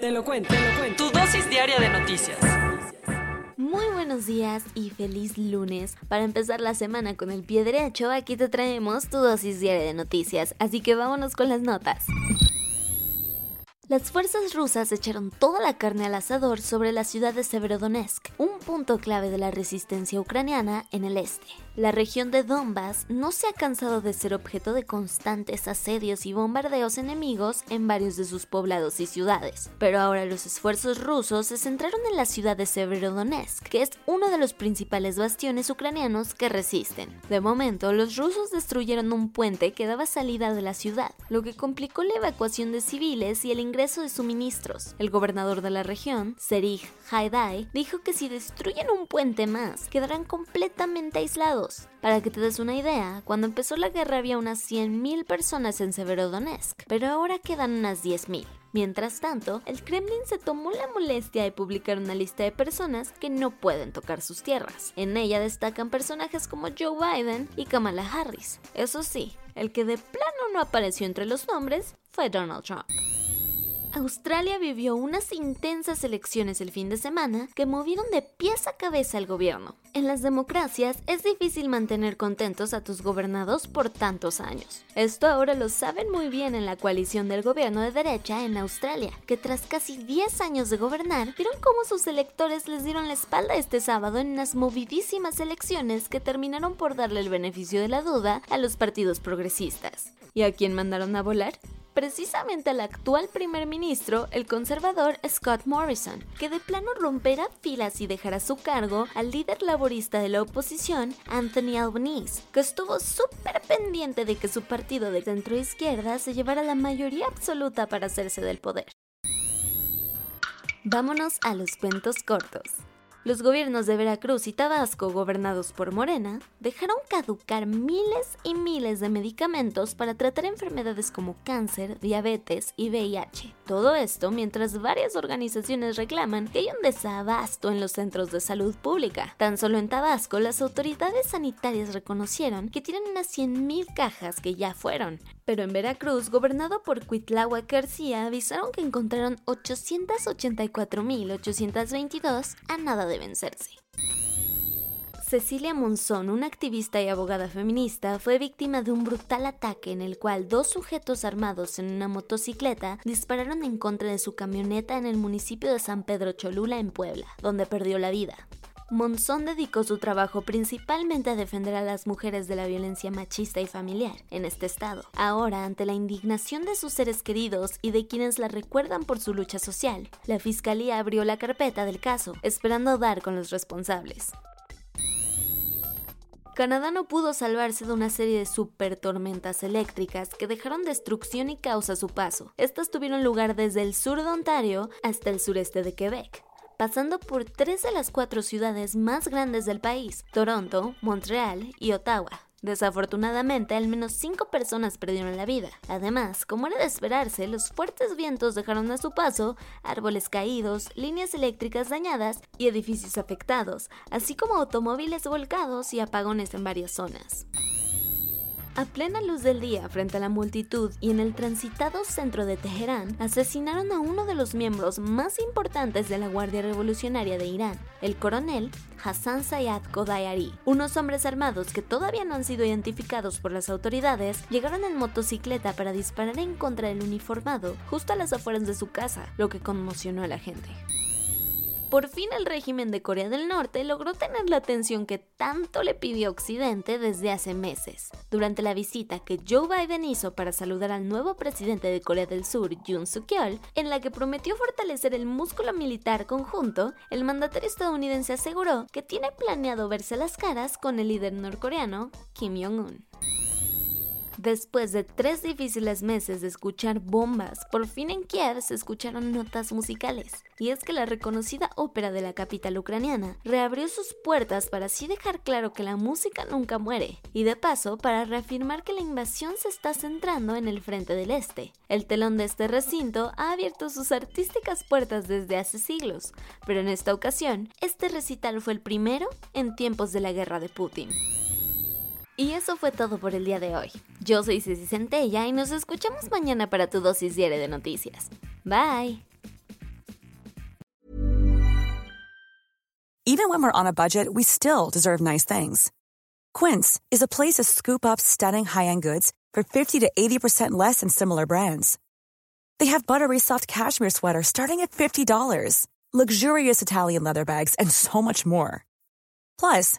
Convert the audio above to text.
Te lo cuento, te lo cuento. Tu dosis diaria de noticias. Muy buenos días y feliz lunes. Para empezar la semana con el pie derecho, aquí te traemos tu dosis diaria de noticias, así que vámonos con las notas. Las fuerzas rusas echaron toda la carne al asador sobre la ciudad de Severodonetsk, un punto clave de la resistencia ucraniana en el este. La región de Donbass no se ha cansado de ser objeto de constantes asedios y bombardeos enemigos en varios de sus poblados y ciudades, pero ahora los esfuerzos rusos se centraron en la ciudad de Severodonetsk, que es uno de los principales bastiones ucranianos que resisten. De momento, los rusos destruyeron un puente que daba salida de la ciudad, lo que complicó la evacuación de civiles y el ingreso de suministros. El gobernador de la región, Serij Haidai, dijo que si destruyen un puente más, quedarán completamente aislados para que te des una idea, cuando empezó la guerra había unas 100.000 personas en Severodonetsk, pero ahora quedan unas 10.000. Mientras tanto, el Kremlin se tomó la molestia de publicar una lista de personas que no pueden tocar sus tierras. En ella destacan personajes como Joe Biden y Kamala Harris. Eso sí, el que de plano no apareció entre los nombres fue Donald Trump. Australia vivió unas intensas elecciones el fin de semana que movieron de pies a cabeza al gobierno. En las democracias es difícil mantener contentos a tus gobernados por tantos años. Esto ahora lo saben muy bien en la coalición del gobierno de derecha en Australia, que tras casi 10 años de gobernar, vieron cómo sus electores les dieron la espalda este sábado en unas movidísimas elecciones que terminaron por darle el beneficio de la duda a los partidos progresistas. ¿Y a quién mandaron a volar? Precisamente al actual primer ministro, el conservador Scott Morrison, que de plano romperá filas y dejará su cargo al líder laborista de la oposición, Anthony Albanese, que estuvo súper pendiente de que su partido de centro izquierda se llevara la mayoría absoluta para hacerse del poder. Vámonos a los cuentos cortos. Los gobiernos de Veracruz y Tabasco, gobernados por Morena, dejaron caducar miles y miles de medicamentos para tratar enfermedades como cáncer, diabetes y VIH. Todo esto mientras varias organizaciones reclaman que hay un desabasto en los centros de salud pública. Tan solo en Tabasco, las autoridades sanitarias reconocieron que tienen unas 100.000 cajas que ya fueron. Pero en Veracruz, gobernado por Cuitláhuac García, avisaron que encontraron 884.822 a nada de vencerse. Cecilia Monzón, una activista y abogada feminista, fue víctima de un brutal ataque en el cual dos sujetos armados en una motocicleta dispararon en contra de su camioneta en el municipio de San Pedro Cholula, en Puebla, donde perdió la vida. Monzón dedicó su trabajo principalmente a defender a las mujeres de la violencia machista y familiar en este estado. Ahora, ante la indignación de sus seres queridos y de quienes la recuerdan por su lucha social, la fiscalía abrió la carpeta del caso, esperando dar con los responsables. Canadá no pudo salvarse de una serie de super tormentas eléctricas que dejaron destrucción y caos a su paso. Estas tuvieron lugar desde el sur de Ontario hasta el sureste de Quebec pasando por tres de las cuatro ciudades más grandes del país, Toronto, Montreal y Ottawa. Desafortunadamente, al menos cinco personas perdieron la vida. Además, como era de esperarse, los fuertes vientos dejaron a su paso árboles caídos, líneas eléctricas dañadas y edificios afectados, así como automóviles volcados y apagones en varias zonas. A plena luz del día, frente a la multitud y en el transitado centro de Teherán, asesinaron a uno de los miembros más importantes de la Guardia Revolucionaria de Irán, el coronel Hassan Sayad Kodayari. Unos hombres armados que todavía no han sido identificados por las autoridades llegaron en motocicleta para disparar en contra del uniformado justo a las afueras de su casa, lo que conmocionó a la gente. Por fin el régimen de Corea del Norte logró tener la atención que tanto le pidió Occidente desde hace meses. Durante la visita que Joe Biden hizo para saludar al nuevo presidente de Corea del Sur, Yoon Suk-yeol, en la que prometió fortalecer el músculo militar conjunto, el mandatario estadounidense aseguró que tiene planeado verse las caras con el líder norcoreano, Kim Jong-un. Después de tres difíciles meses de escuchar bombas, por fin en Kiev se escucharon notas musicales. Y es que la reconocida ópera de la capital ucraniana reabrió sus puertas para así dejar claro que la música nunca muere, y de paso para reafirmar que la invasión se está centrando en el frente del este. El telón de este recinto ha abierto sus artísticas puertas desde hace siglos, pero en esta ocasión, este recital fue el primero en tiempos de la guerra de Putin. Y eso fue todo por el día de hoy. Yo soy Ceci Centella y nos escuchamos mañana para tu dosis diaria de noticias. Bye. Even when we're on a budget, we still deserve nice things. Quince is a place to scoop up stunning high-end goods for 50 to 80% less than similar brands. They have buttery soft cashmere sweaters starting at $50, luxurious Italian leather bags, and so much more. Plus,